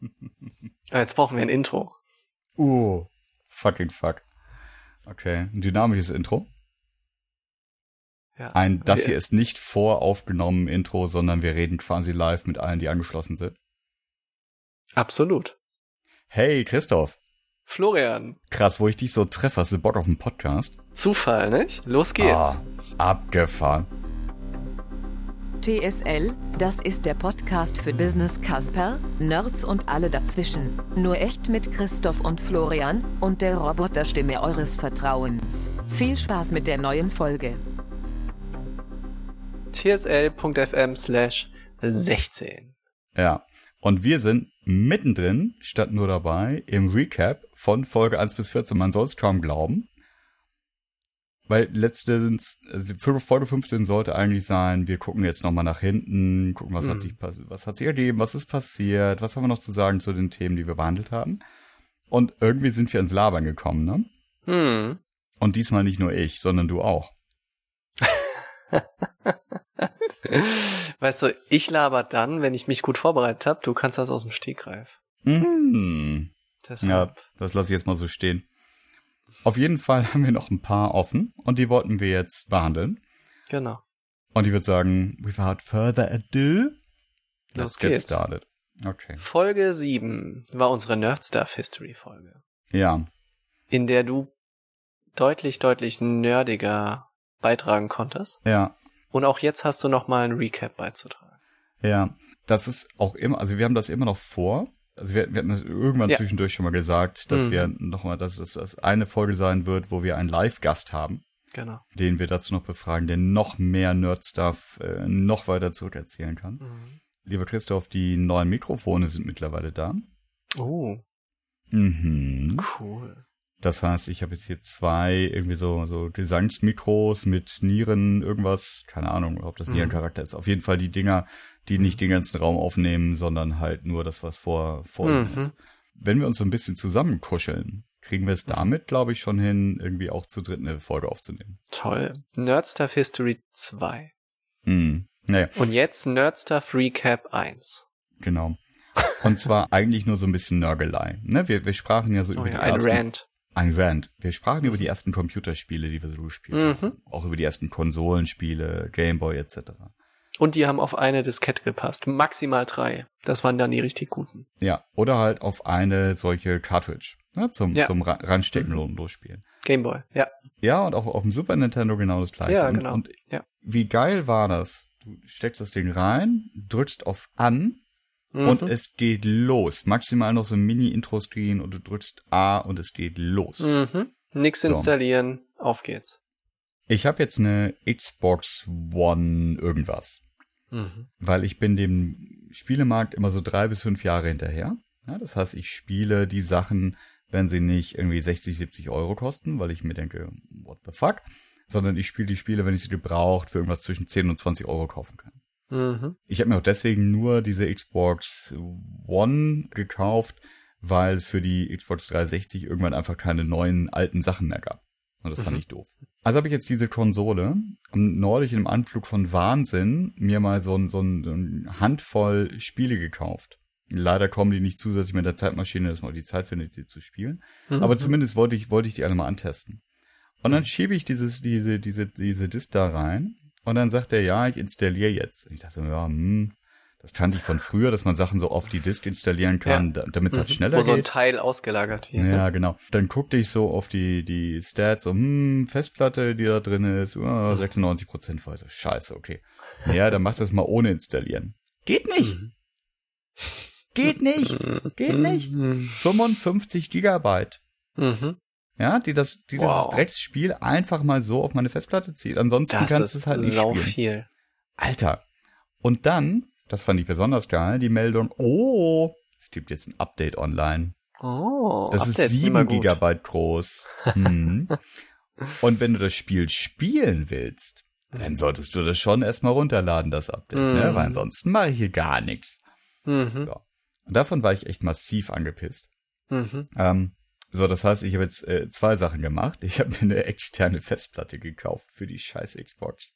Ah, Jetzt brauchen wir ein Intro. Uh, fucking fuck. Okay, ein dynamisches Intro. Ja. Ein, das hier ist nicht voraufgenommen Intro, sondern wir reden quasi live mit allen, die angeschlossen sind. Absolut. Hey, Christoph. Florian, Krass, wo ich dich so treffe, hast du Bock auf einen Podcast? Zufall, nicht? Los geht's. Ah, abgefahren. TSL, das ist der Podcast für Business Casper, Nerds und alle dazwischen. Nur echt mit Christoph und Florian und der Roboterstimme eures Vertrauens. Viel Spaß mit der neuen Folge. tsl.fm slash 16. Ja. Und wir sind mittendrin, statt nur dabei, im Recap von Folge 1 bis 14. Man soll es kaum glauben. Weil letztens, also Folge 15 sollte eigentlich sein, wir gucken jetzt nochmal nach hinten, gucken, was hat Mhm. sich pass- was hat sich ergeben, was ist passiert, was haben wir noch zu sagen zu den Themen, die wir behandelt haben. Und irgendwie sind wir ins Labern gekommen, ne? Hm. Und diesmal nicht nur ich, sondern du auch. Weißt du, ich laber dann, wenn ich mich gut vorbereitet habe. Du kannst das aus dem Stegreif. Mhm. Deshalb. Ja, das lasse ich jetzt mal so stehen. Auf jeden Fall haben wir noch ein paar offen und die wollten wir jetzt behandeln. Genau. Und ich würde sagen, without further ado, Los let's get geht's. started. Okay. Folge 7 war unsere Nerdstuff History Folge, Ja, in der du deutlich, deutlich nerdiger beitragen konntest. ja, Und auch jetzt hast du noch mal ein Recap beizutragen. ja. Das ist auch immer, also wir haben das immer noch vor. Also wir, wir hatten das irgendwann Ja. zwischendurch schon mal gesagt, dass Mhm. wir nochmal, dass es dass eine Folge sein wird, wo wir einen Live-Gast haben, Genau. den wir dazu noch befragen, der noch mehr Nerd-Stuff äh, noch weiter zurückerzählen kann. Mhm. Lieber Christoph, die neuen Mikrofone sind mittlerweile da. Oh, Mhm. cool. Das heißt, ich habe jetzt hier zwei irgendwie so so Gesangsmikros mit Nieren, irgendwas, keine Ahnung, ob das Mhm. Nierencharakter ist. Auf jeden Fall die Dinger, die nicht den ganzen Raum aufnehmen, sondern halt nur das, was vor vor Mhm. ist. Wenn wir uns so ein bisschen zusammenkuscheln, kriegen wir es damit, glaube ich, schon hin, irgendwie auch zu dritt eine Folge aufzunehmen. Toll. Nerdstuff History 2. Mhm. Naja, Und jetzt Nerdstuff Recap 1. genau. Und zwar eigentlich nur so ein bisschen Nörgelei. Ne? Wir, wir sprachen ja so Oh über ja, die ein ersten Rant. Ein Rant. Wir sprachen über die ersten Computerspiele, die wir so gespielt Mhm. haben. Auch über die ersten Konsolenspiele, Gameboy etc. Und die haben auf eine Diskette gepasst. Maximal drei. Das waren dann die richtig guten. Ja, oder halt auf eine solche Cartridge ne, zum, Ja. zum Ra- Ranstecken und losspielen. Gameboy. Ja. Ja, und auch auf dem Super Nintendo genau das gleiche. Ja, und, genau. Und Ja. wie geil war das? Du steckst das Ding rein, drückst auf an und Mhm. es geht los. Maximal noch so ein Mini-Intro-Screen und du drückst A und es geht los. Mhm. Nix So. installieren. Auf geht's. Ich habe jetzt eine Xbox One irgendwas. Mhm. weil ich bin dem Spielemarkt immer so drei bis fünf Jahre hinterher. Ja, das heißt, ich spiele die Sachen, wenn sie nicht irgendwie 60, 70 Euro kosten, weil ich mir denke, what the fuck, sondern ich spiele die Spiele, wenn ich sie gebraucht für irgendwas zwischen 10 und 20 Euro kaufen kann. Mhm. Ich habe mir auch deswegen nur diese Xbox One gekauft, weil es für die Xbox 360 irgendwann einfach keine neuen alten Sachen mehr gab. Und das fand Mhm. ich doof. Also habe ich jetzt diese Konsole und neulich in einem Anflug von Wahnsinn mir mal so ein, so ein, so ein Handvoll Spiele gekauft. Leider kommen die nicht zusätzlich mit der Zeitmaschine, dass man die Zeit findet, die zu spielen. Mhm. Aber zumindest wollte ich, wollte ich die alle mal antesten. Und dann schiebe ich dieses, diese, diese, diese Disk da rein und dann sagt er, ja, ich installiere jetzt. Und ich dachte, ja, hm, das kannte ich von früher, dass man Sachen so auf die Disk installieren kann, da- damit es halt Mhm. schneller Wo so ein geht. Teil ausgelagert wird. Ja, genau. Dann guckte ich so auf die, die Stats, so, hm, Festplatte, die da drin ist, oh, 96 Prozent weiter. Scheiße, okay. Ja, dann mach das mal ohne installieren. Geht nicht. Mhm. Geht nicht. Geht nicht. Mhm. 55 Gigabyte. Mhm. Ja, die das, die Wow. dieses Drecksspiel einfach mal so auf meine Festplatte zieht. Ansonsten Das kannst du es halt nicht spielen. viel. Alter. Und dann, das fand ich besonders geil, die Meldung, oh, es gibt jetzt ein Update online. Oh, Das Updates ist sieben. Gigabyte groß. Hm. Und wenn du das Spiel spielen willst, dann solltest du das schon erstmal runterladen, das Update, ne? Mhm. Weil ansonsten mache ich hier gar nichts. Mhm. So. Und davon war ich echt massiv angepisst. Mhm. Ähm, so, das heißt, ich habe jetzt äh, zwei Sachen gemacht. Ich habe mir eine externe Festplatte gekauft für die scheiß Xbox.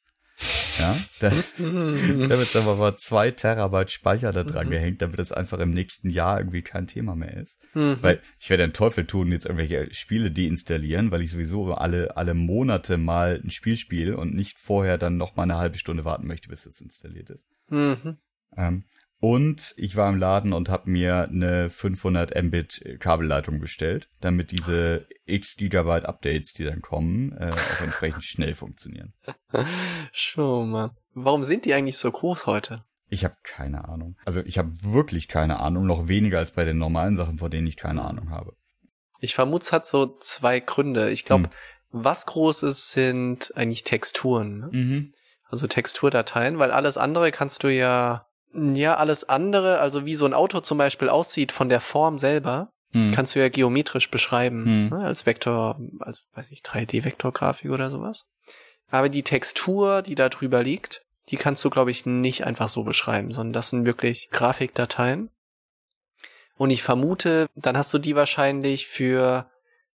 Ja, da, da wird jetzt einfach mal zwei Terabyte Speicher da dran gehängt, damit das einfach im nächsten Jahr irgendwie kein Thema mehr ist. Mhm. Weil ich werde den Teufel tun, jetzt irgendwelche Spiele deinstallieren, weil ich sowieso alle, alle Monate mal ein Spiel spiele und nicht vorher dann noch mal eine halbe Stunde warten möchte, bis es installiert ist. Mhm. Ähm, und ich war im Laden und habe mir eine 500 Mbit Kabelleitung bestellt, damit diese x Gigabyte Updates, die dann kommen, äh, auch entsprechend schnell funktionieren. Schon, Mann. Warum sind die eigentlich so groß heute? Ich habe keine Ahnung. Also ich habe wirklich keine Ahnung, noch weniger als bei den normalen Sachen, vor denen ich keine Ahnung habe. Ich vermute, es hat so zwei Gründe. Ich glaube, Hm. was groß ist, sind eigentlich Texturen. Ne? Mhm. Also Texturdateien, weil alles andere kannst du ja, ja, alles andere, also wie so ein Auto zum Beispiel aussieht von der Form selber, Mhm. kannst du ja geometrisch beschreiben, Hm. ne, als Vektor, als, weiß ich, 3D-Vektorgrafik oder sowas. Aber die Textur, die da drüber liegt, die kannst du, glaube ich, nicht einfach so beschreiben, sondern das sind wirklich Grafikdateien. Und ich vermute, dann hast du die wahrscheinlich für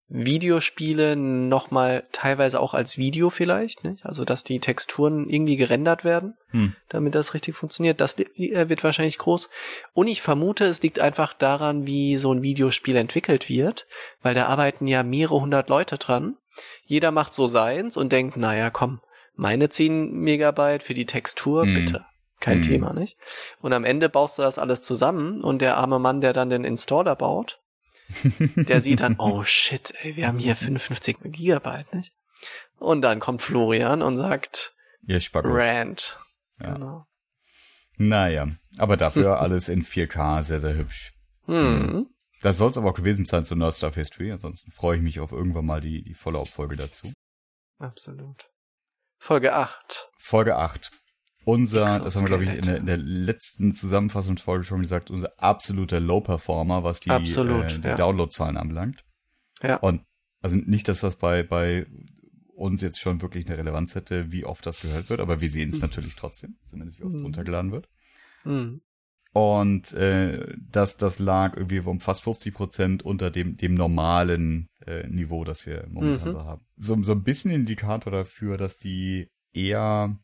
Videospiele nochmal teilweise auch als Video vielleicht, nicht? Also, dass die Texturen irgendwie gerendert werden, Hm. damit das richtig funktioniert. Das äh, wird wahrscheinlich groß. Und ich vermute, es liegt einfach daran, wie so ein Videospiel entwickelt wird, weil da arbeiten ja mehrere hundert Leute dran. Jeder macht so seins und denkt, naja, komm, meine 10 Megabyte für die Textur, Hm. bitte. Kein Hm. Thema, nicht? Und am Ende baust du das alles zusammen und der arme Mann, der dann den Installer baut, der sieht dann, oh shit, ey, wir haben hier 55 Gigabyte, nicht? Und dann kommt Florian und sagt, Ihr Spackos. Rant. Ja. Genau. Naja, aber dafür alles in 4K, sehr, sehr hübsch. Hm. Das soll es aber auch gewesen sein zu Nerd Stuff History. Ansonsten freue ich mich auf irgendwann mal die, die Follow-up-Folge dazu. Absolut. Folge 8. Folge 8. Unser, das haben wir, glaube ich, in der, in der letzten Zusammenfassungsfolge schon gesagt, unser absoluter Low-Performer, was die, Absolut, äh, die ja. Downloadzahlen anbelangt. Ja. Und also nicht, dass das bei, bei uns jetzt schon wirklich eine Relevanz hätte, wie oft das gehört wird, aber wir sehen es Mhm. natürlich trotzdem, zumindest wie oft es Mhm. runtergeladen wird. Hm. Und äh, das, das lag irgendwie um fast 50 Prozent unter dem, dem normalen äh, Niveau, das wir momentan Mhm. so haben. So, so ein bisschen Indikator dafür, dass die eher,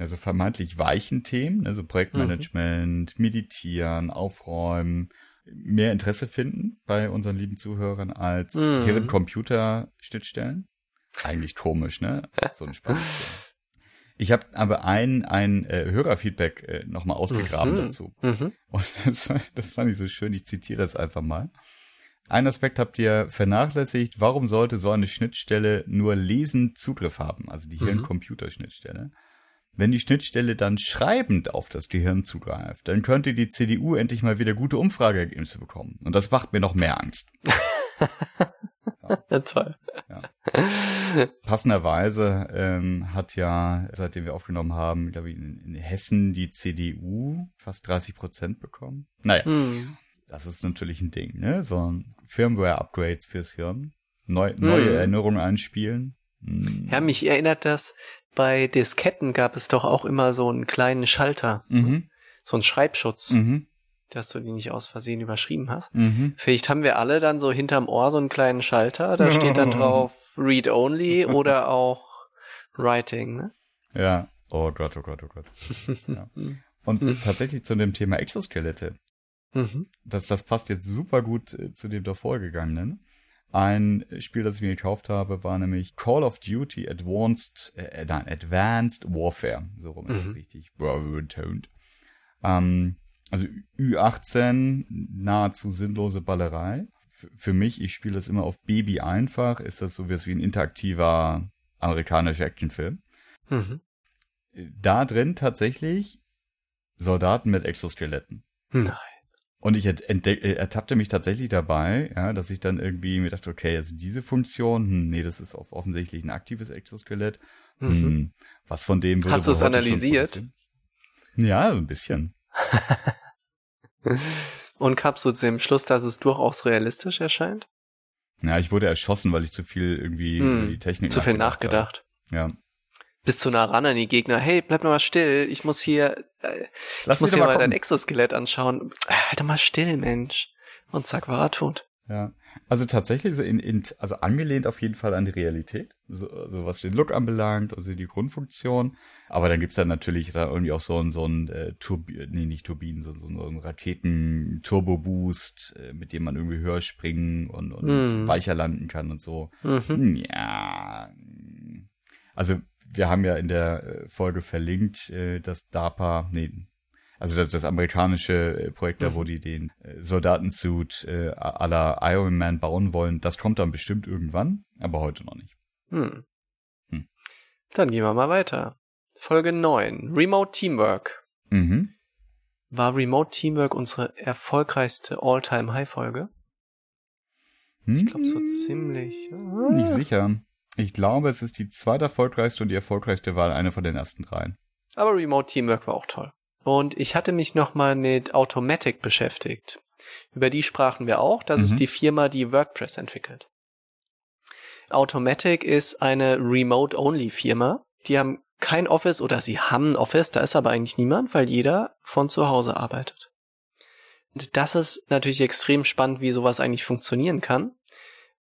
also vermeintlich weichen Themen, also Projektmanagement, Meditieren, Aufräumen, mehr Interesse finden bei unseren lieben Zuhörern als Mhm. Hirn-Computer-Schnittstellen. Eigentlich komisch, ne? So ein Thema. Ich habe aber ein, ein äh, Hörerfeedback äh, nochmal ausgegraben Mhm. dazu. Mhm. Und das, das fand ich so schön, ich zitiere das einfach mal. Ein Aspekt habt ihr vernachlässigt. Warum sollte so eine Schnittstelle nur lesend Zugriff haben? Also die Mhm. Hirn-Computer-Schnittstelle. Wenn die Schnittstelle dann schreibend auf das Gehirn zugreift, dann könnte die CDU endlich mal wieder gute Umfrageergebnisse bekommen. Und das macht mir noch mehr Angst. Ja, toll. Ja. Passenderweise ähm, hat ja, seitdem wir aufgenommen haben, glaube ich, in, in Hessen die CDU fast 30 Prozent bekommen. Naja, Hm. das ist natürlich ein Ding, ne? So ein Firmware-Upgrades fürs Hirn. Neu, neue Mhm. Erinnerungen einspielen. Hm. Ja, mich erinnert das, bei Disketten gab es doch auch immer so einen kleinen Schalter, Mhm. so einen Schreibschutz, Mhm. dass du die nicht aus Versehen überschrieben hast. Mhm. Vielleicht haben wir alle dann so hinterm Ohr so einen kleinen Schalter, da steht dann drauf Read Only oder auch Writing, ne? Ja. Oh Gott, oh Gott, oh Gott. Ja. Und tatsächlich zu dem Thema Exoskelette. Mhm. das, das passt jetzt super gut äh, zu dem davor gegangenen. Ein Spiel, das ich mir gekauft habe, war nämlich Call of Duty Advanced, äh, nein, Advanced Warfare. So rum ist Mhm. es richtig. Bravo betont. Ähm, also Ü18, nahezu sinnlose Ballerei. F für mich, ich spiele das immer auf Baby einfach, ist das so wie ein interaktiver amerikanischer Actionfilm. Mhm. Da drin tatsächlich Soldaten mit Exoskeletten. Nein. Und ich äh, ertappte mich tatsächlich dabei, ja, dass ich dann irgendwie mir dachte, okay, also diese Funktion, hm, nee, das ist offensichtlich ein aktives Exoskelett. Mhm. Hm, was von dem würde Hast du es analysiert? Ja, so ein bisschen. Und kamst du zu dem Schluss, dass es durchaus realistisch erscheint? Ja, ich wurde erschossen, weil ich zu viel irgendwie Hm, die Technik Zu viel nachgedacht. habe. Ja. Bist zu nah ran an die Gegner. Hey, bleib mal still. Ich muss hier, äh, Lass ich muss hier mal mal dein. Exoskelett anschauen. Halt doch mal still, Mensch. Und zack, war er tot. Ja, also tatsächlich so in, in also angelehnt auf jeden Fall an die Realität, so, so was den Look anbelangt, also die Grundfunktion. Aber dann gibt's dann natürlich da irgendwie auch so ein so ein äh, Turbi nee, nicht Turbinen, so, so ein Raketen-Turbo-Boost, äh, mit dem man irgendwie höher springen und, und Mhm. weicher landen kann und so. Mhm. Ja. Also wir haben ja in der äh, Folge verlinkt, äh, dass DARPA, nee, also das, das amerikanische äh, Projekt da, Mhm. wo die den Soldatensuit äh, la Iron Man bauen wollen, das kommt dann bestimmt irgendwann, aber heute noch nicht. Hm. Hm. Dann gehen wir mal weiter. Folge 9. Remote Teamwork. Mhm. War Remote Teamwork unsere erfolgreichste All-Time-High-Folge? Ich glaube so ziemlich. Hm, Nicht sicher. Ich glaube, es ist die zweite erfolgreichste und die erfolgreichste war eine von den ersten dreien. Aber Remote Teamwork war auch toll. Und ich hatte mich nochmal mit Automatic beschäftigt. Über die sprachen wir auch. Das Mhm. ist die Firma, die WordPress entwickelt. Automatic ist eine Remote-Only-Firma. Die haben kein Office oder sie haben ein Office, da ist aber eigentlich niemand, weil jeder von zu Hause arbeitet. Und das ist natürlich extrem spannend, wie sowas eigentlich funktionieren kann.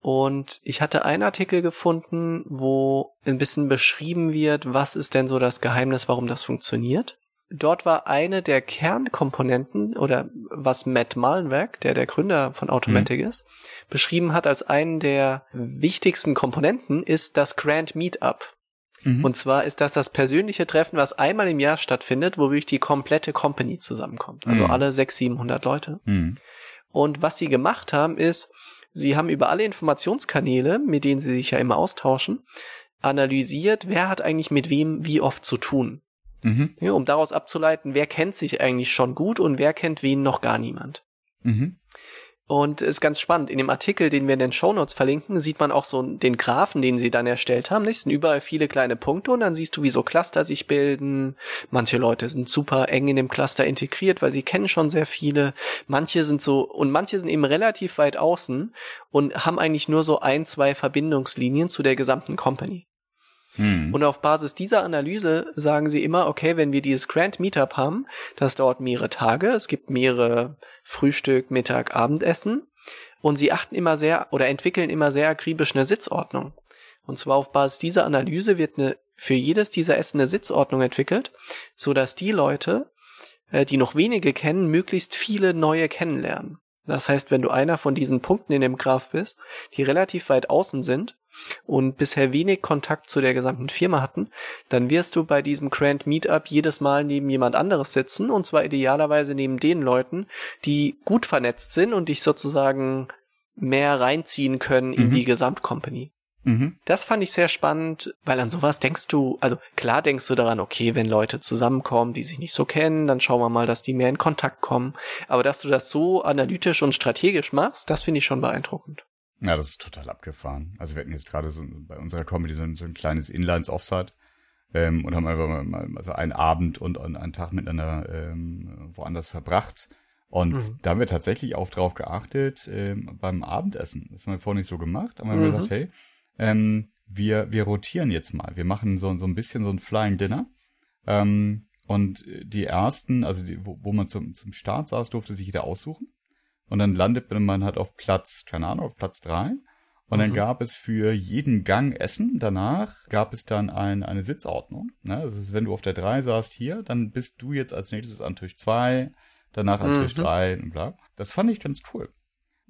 Und ich hatte einen Artikel gefunden, wo ein bisschen beschrieben wird, was ist denn so das Geheimnis, warum das funktioniert. Dort war eine der Kernkomponenten oder was Matt Mullenweg, der der Gründer von Automatic ist, beschrieben hat als einen der wichtigsten Komponenten ist das Grand Meetup. Mhm. Und zwar ist das das persönliche Treffen, was einmal im Jahr stattfindet, wo wirklich die komplette Company zusammenkommt. Also Mhm. alle 600, 700 Leute. Mhm. Und was sie gemacht haben, ist, sie haben über alle Informationskanäle, mit denen sie sich ja immer austauschen, analysiert, wer hat eigentlich mit wem wie oft zu tun. Mhm. Ja, um daraus abzuleiten, wer kennt sich eigentlich schon gut und wer kennt wen noch gar niemand. Mhm. Und ist ganz spannend. In dem Artikel, den wir in den Shownotes verlinken, sieht man auch so den Graphen, den sie dann erstellt haben. Es sind überall viele kleine Punkte und dann siehst du, wie so Cluster sich bilden. Manche Leute sind super eng in dem Cluster integriert, weil sie kennen schon sehr viele. Manche sind so, und manche sind eben relativ weit außen und haben eigentlich nur so ein, zwei Verbindungslinien zu der gesamten Company. Mhm. Und auf Basis dieser Analyse sagen sie immer, okay, wenn wir dieses Grand Meetup haben, das dauert mehrere Tage, es gibt mehrere Frühstück, Mittag, Abendessen und sie achten immer sehr oder entwickeln immer sehr akribisch eine Sitzordnung. Und zwar auf Basis dieser Analyse wird eine, für jedes dieser Essen eine Sitzordnung entwickelt, so dass die Leute, äh, die noch wenige kennen, möglichst viele neue kennenlernen. Das heißt, wenn du einer von diesen Punkten in dem Graph bist, die relativ weit außen sind und bisher wenig Kontakt zu der gesamten Firma hatten, dann wirst du bei diesem Grand Meetup jedes Mal neben jemand anderes sitzen und zwar idealerweise neben den Leuten, die gut vernetzt sind und dich sozusagen mehr reinziehen können in Mhm. die Gesamtcompany. Mhm. Das fand ich sehr spannend, weil an sowas denkst du, also klar denkst du daran, okay, wenn Leute zusammenkommen, die sich nicht so kennen, dann schauen wir mal, dass die mehr in Kontakt kommen. Aber dass du das so analytisch und strategisch machst, das finde ich schon beeindruckend. Ja, das ist total abgefahren. Also wir hatten jetzt gerade so bei unserer Comedy so ein, so ein kleines Inlines-Offside ähm, und haben einfach mal, mal also einen Abend und, und einen Tag miteinander ähm, woanders verbracht. Und Mhm. da haben wir tatsächlich auch drauf geachtet ähm, beim Abendessen. Das haben wir vorher nicht so gemacht, aber wir haben Mhm. gesagt, hey, ähm, wir, wir rotieren jetzt mal. Wir machen so, so ein bisschen so ein Flying Dinner. Ähm, und die ersten, also die, wo, wo man zum, zum Start saß, durfte sich jeder aussuchen. Und dann landet man halt auf Platz, keine Ahnung, auf Platz drei. Und dann Mhm. gab es für jeden Gang Essen, danach gab es dann ein, eine Sitzordnung. Ne? Das ist, wenn du auf der drei saßt hier, dann bist du jetzt als nächstes an Tisch zwei, danach an Mhm. Tisch drei und bla. Das fand ich ganz cool.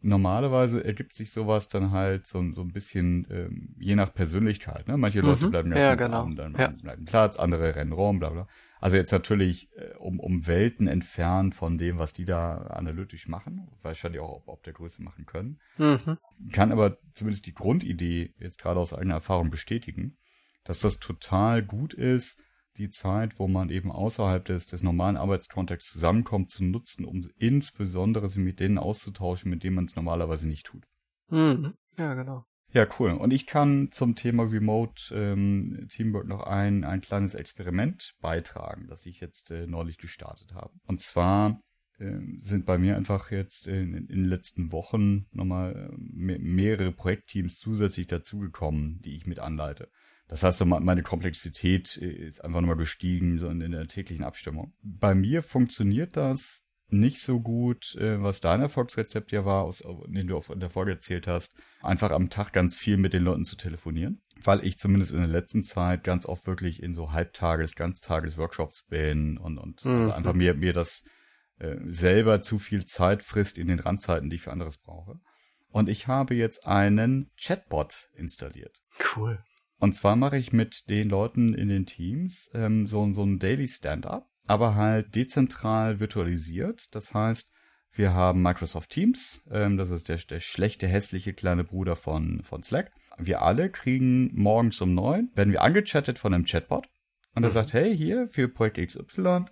Normalerweise ergibt sich sowas dann halt so, so ein bisschen ähm, je nach Persönlichkeit. Ne? Manche Leute Mhm. bleiben Ja, ganz genau. Abend, dann Ja. bleiben Platz, andere rennen rum, bla bla. Also jetzt natürlich äh, um, um Welten entfernt von dem, was die da analytisch machen. Wahrscheinlich auch, ob, ob der Größe machen können. Mhm. Kann aber zumindest die Grundidee jetzt gerade aus eigener Erfahrung bestätigen, dass das total gut ist, die Zeit, wo man eben außerhalb des, des normalen Arbeitskontexts zusammenkommt, zu nutzen, um insbesondere sich mit denen auszutauschen, mit denen man es normalerweise nicht tut. Mhm. Ja, genau. Ja, cool. Und ich kann zum Thema Remote ähm, Teamwork noch ein, ein kleines Experiment beitragen, das ich jetzt äh, neulich gestartet habe. Und zwar ähm, sind bei mir einfach jetzt in, in den letzten Wochen nochmal äh, me mehrere Projektteams zusätzlich dazugekommen, die ich mit anleite. Das heißt, meine Komplexität äh, ist einfach nochmal gestiegen so in der täglichen Abstimmung. Bei mir funktioniert das nicht so gut, äh, was dein Erfolgsrezept ja war, aus, den du in der Folge erzählt hast, einfach am Tag ganz viel mit den Leuten zu telefonieren. Weil ich zumindest in der letzten Zeit ganz oft wirklich in so Halbtages-, Ganztages-Workshops bin und, und Mhm. also einfach mir, mir das äh, selber zu viel Zeit frisst in den Randzeiten, die ich für anderes brauche. Und ich habe jetzt einen Chatbot installiert. Cool. Und zwar mache ich mit den Leuten in den Teams ähm, so, so ein Daily Stand-up, aber halt dezentral virtualisiert. Das heißt, wir haben Microsoft Teams, ähm, das ist der, der schlechte, hässliche kleine Bruder von, von Slack. Wir alle kriegen morgens um neun, werden wir angechattet von einem Chatbot. Und er Mhm. sagt, hey, hier für Projekt XY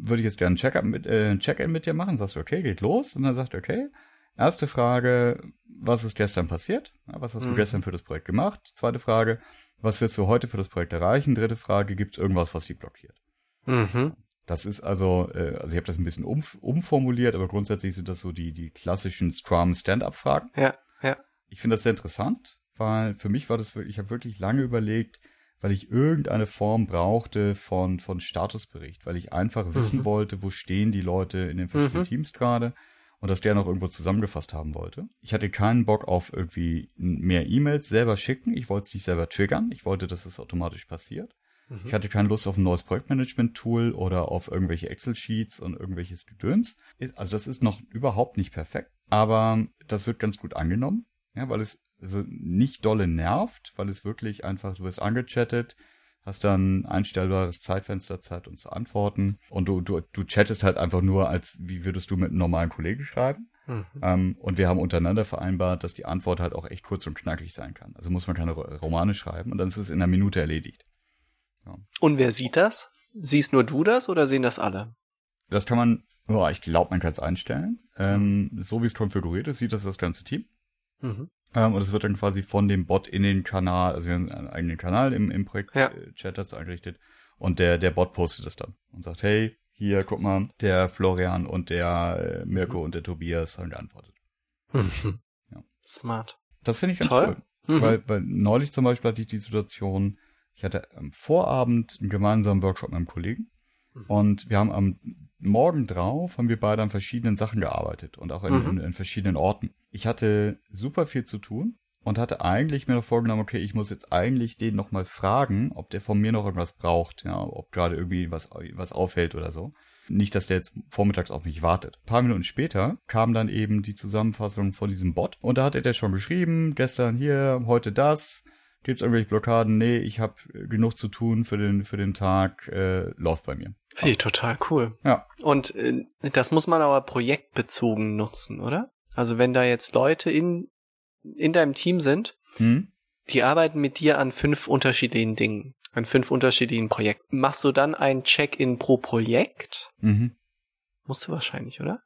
würde ich jetzt gerne ein Check-up mit, äh, ein Check-in mit dir machen. Sagst du, okay, geht los. Und dann sagt er, okay, erste Frage, was ist gestern passiert? Was hast du Mhm. gestern für das Projekt gemacht? Zweite Frage, was willst du heute für das Projekt erreichen? Dritte Frage, gibt es irgendwas, was dich blockiert? Mhm. Das ist also, äh, also ich habe das ein bisschen um, umformuliert, aber grundsätzlich sind das so die, die klassischen Scrum-Stand-up-Fragen. Ja, ja. Ich finde das sehr interessant, weil für mich war das wirklich, ich habe wirklich lange überlegt, weil ich irgendeine Form brauchte von, von Statusbericht, weil ich einfach wissen Mhm. wollte, wo stehen die Leute in den verschiedenen Mhm. Teams gerade und das der noch irgendwo zusammengefasst haben wollte. Ich hatte keinen Bock auf irgendwie mehr E-Mails selber schicken. Ich wollte es nicht selber triggern. Ich wollte, dass es automatisch passiert. Mhm. Ich hatte keine Lust auf ein neues Projektmanagement-Tool oder auf irgendwelche Excel-Sheets und irgendwelches Gedöns. Also das ist noch überhaupt nicht perfekt, aber das wird ganz gut angenommen, ja, weil es also nicht dolle nervt, weil es wirklich einfach, du wirst angechattet, hast dann einstellbares Zeitfenster, Zeit um zu antworten und du, du, du chattest halt einfach nur als, wie würdest du mit einem normalen Kollegen schreiben. Mhm. Ähm, und wir haben untereinander vereinbart, dass die Antwort halt auch echt kurz und knackig sein kann. Also muss man keine Ro- Romane schreiben und dann ist es in einer Minute erledigt. Und wer sieht das? Siehst nur du das oder sehen das alle? Das kann man, oh, ich glaube, man kann es einstellen. Ähm, so wie es konfiguriert ist, sieht das das ganze Team. Mhm. Ähm, und es wird dann quasi von dem Bot in den Kanal, also wir haben einen eigenen Kanal im, im Projekt Ja. äh, Chat dazu eingerichtet. Und der, der Bot postet das dann und sagt, hey, hier, guck mal, der Florian und der äh, Mirko und der Tobias haben geantwortet. Mhm. Ja. Smart. Das finde ich ganz Toll. cool. Mhm. Weil, weil neulich zum Beispiel hatte ich die Situation, ich hatte am Vorabend einen gemeinsamen Workshop mit einem Kollegen Mhm. und wir haben am Morgen drauf, haben wir beide an verschiedenen Sachen gearbeitet und auch in, Mhm. in, in verschiedenen Orten. Ich hatte super viel zu tun und hatte eigentlich mir noch vorgenommen, okay, ich muss jetzt eigentlich den nochmal fragen, ob der von mir noch irgendwas braucht, ja, ob gerade irgendwie was, was auffällt oder so. Nicht, dass der jetzt vormittags auf mich wartet. Ein paar Minuten später kam dann eben die Zusammenfassung von diesem Bot und da hatte der schon geschrieben, gestern hier, heute das, gibt's irgendwelche Blockaden? Nee, ich habe genug zu tun für den, für den Tag, äh, läuft bei mir. Finde ich total cool. Ja. Und äh, das muss man aber projektbezogen nutzen, oder? Also wenn da jetzt Leute in, in deinem Team sind, Hm? die arbeiten mit dir an fünf unterschiedlichen Dingen, an fünf unterschiedlichen Projekten. Machst du dann ein Check-in pro Projekt? Mhm. Musst du wahrscheinlich, oder?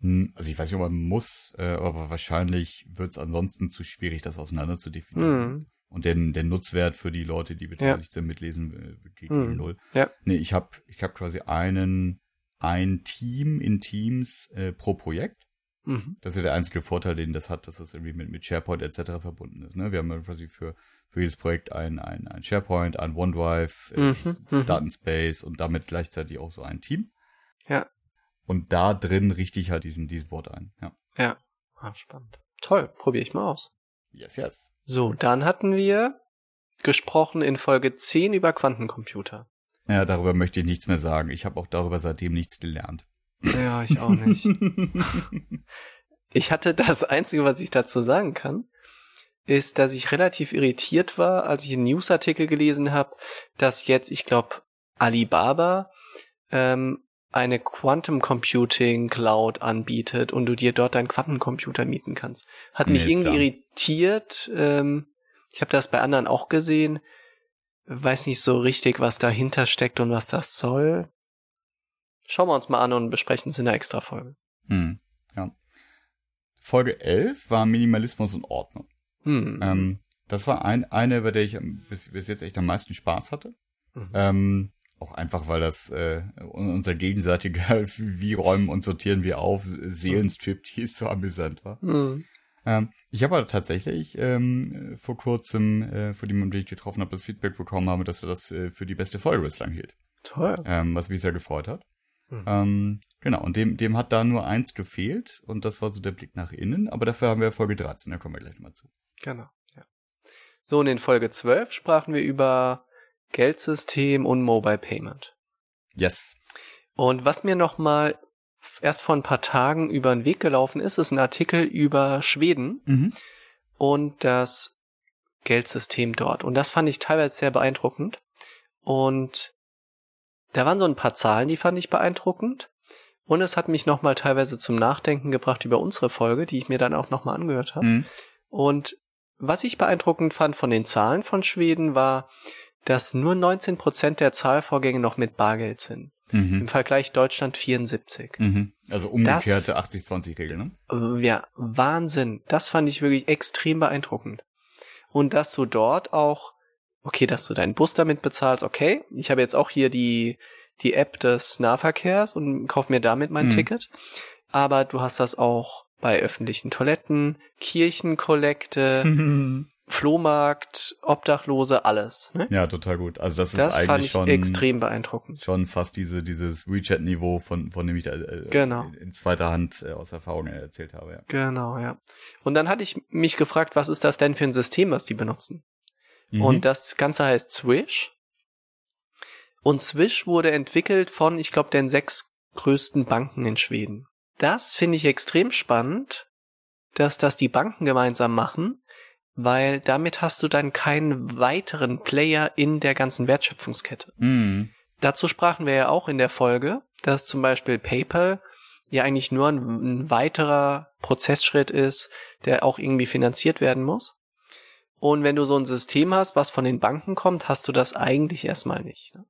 Hm, Also ich weiß nicht, ob man muss, äh, aber wahrscheinlich wird es ansonsten zu schwierig, das auseinander zu definieren. Mhm. Und den, der Nutzwert für die Leute, die beteiligt sind, mitlesen, äh, geht gegen Mhm. null. Ja. Nee, ich habe ich hab quasi einen, ein Team in Teams äh, pro Projekt. Mhm. Das ist ja der einzige Vorteil, den das hat, dass das irgendwie mit, mit SharePoint etc. verbunden ist. Ne? Wir haben ja quasi für, für jedes Projekt ein, ein, ein SharePoint, ein OneDrive, äh, Mhm, mhm. Datenspace und damit gleichzeitig auch so ein Team. Ja. Und da drin richte ich halt diesen, diesen Wort ein. Ja. Ja. Ah, spannend. Toll, probiere ich mal aus. Yes, yes. So, dann hatten wir gesprochen in Folge 10 über Quantencomputer. Ja, darüber möchte ich nichts mehr sagen. Ich habe auch darüber seitdem nichts gelernt. Ja, ich auch nicht. Ich hatte das Einzige, was ich dazu sagen kann, ist, dass ich relativ irritiert war, als ich einen Newsartikel gelesen habe, dass jetzt, ich glaube, Alibaba ähm, eine Quantum Computing Cloud anbietet und du dir dort deinen Quantencomputer mieten kannst. Hat Nee, mich ist irgendwie klar. irritiert. Ähm, ich habe das bei anderen auch gesehen. Weiß nicht so richtig, was dahinter steckt und was das soll. Schauen wir uns mal an und besprechen es in der Extra-Folge. hm, ja. Folge 11 war Minimalismus und Ordnung. Hm. Ähm, das war ein, eine, bei der ich bis, bis jetzt echt am meisten Spaß hatte. Mhm. Ähm, auch einfach, weil das äh, unser gegenseitiger, wie räumen und sortieren wir auf, Seelenstrip, die so amüsant war. Hm. Ähm, ich habe aber tatsächlich ähm, vor kurzem, äh, vor dem den ich getroffen habe, das Feedback bekommen habe, dass er das äh, für die beste Folge bislang hielt. Toll. Ähm, was mich sehr gefreut hat. Mhm. Ähm, genau, und dem, dem hat da nur eins gefehlt und das war so der Blick nach innen, aber dafür haben wir Folge 13, da kommen wir gleich mal zu. Genau, ja. So, und in Folge 12 sprachen wir über Geldsystem und Mobile Payment. Yes. Und was mir nochmal erst vor ein paar Tagen über den Weg gelaufen ist, ist ein Artikel über Schweden Mhm. und das Geldsystem dort. Und das fand ich teilweise sehr beeindruckend. Und da waren so ein paar Zahlen, die fand ich beeindruckend. Und es hat mich nochmal teilweise zum Nachdenken gebracht über unsere Folge, die ich mir dann auch nochmal angehört habe. Mhm. Und was ich beeindruckend fand von den Zahlen von Schweden war, dass nur 19 Prozent der Zahlvorgänge noch mit Bargeld sind. Im Mhm. Vergleich Deutschland 74. Mhm. Also umgekehrte 80-20-Regel, ne? Äh, Ja, Wahnsinn. Das fand ich wirklich extrem beeindruckend. Und dass du dort auch, okay, dass du deinen Bus damit bezahlst, okay. Ich habe jetzt auch hier die, die App des Nahverkehrs und kauf mir damit mein Mhm. Ticket. Aber du hast das auch bei öffentlichen Toiletten, Kirchenkollekte, Flohmarkt, Obdachlose, alles. Ne? ja, total gut. Also das, Das ist fand eigentlich ich schon extrem beeindruckend. schon fast diese dieses WeChat-Niveau, von von dem ich da äh, Genau. in, in zweiter Hand äh, aus Erfahrung erzählt habe. Ja. Genau, ja. Und dann hatte ich mich gefragt, was ist das denn für ein System, was die benutzen? Mhm. Und das Ganze heißt Swish. Und Swish wurde entwickelt von, ich glaube, den sechs größten Banken in Schweden. Das finde ich extrem spannend, dass das die Banken gemeinsam machen, weil damit hast du dann keinen weiteren Player in der ganzen Wertschöpfungskette. Mhm. Dazu sprachen wir ja auch in der Folge, dass zum Beispiel PayPal ja eigentlich nur ein, ein weiterer Prozessschritt ist, der auch irgendwie finanziert werden muss. Und wenn du so ein System hast, was von den Banken kommt, hast du das eigentlich erstmal nicht. ne?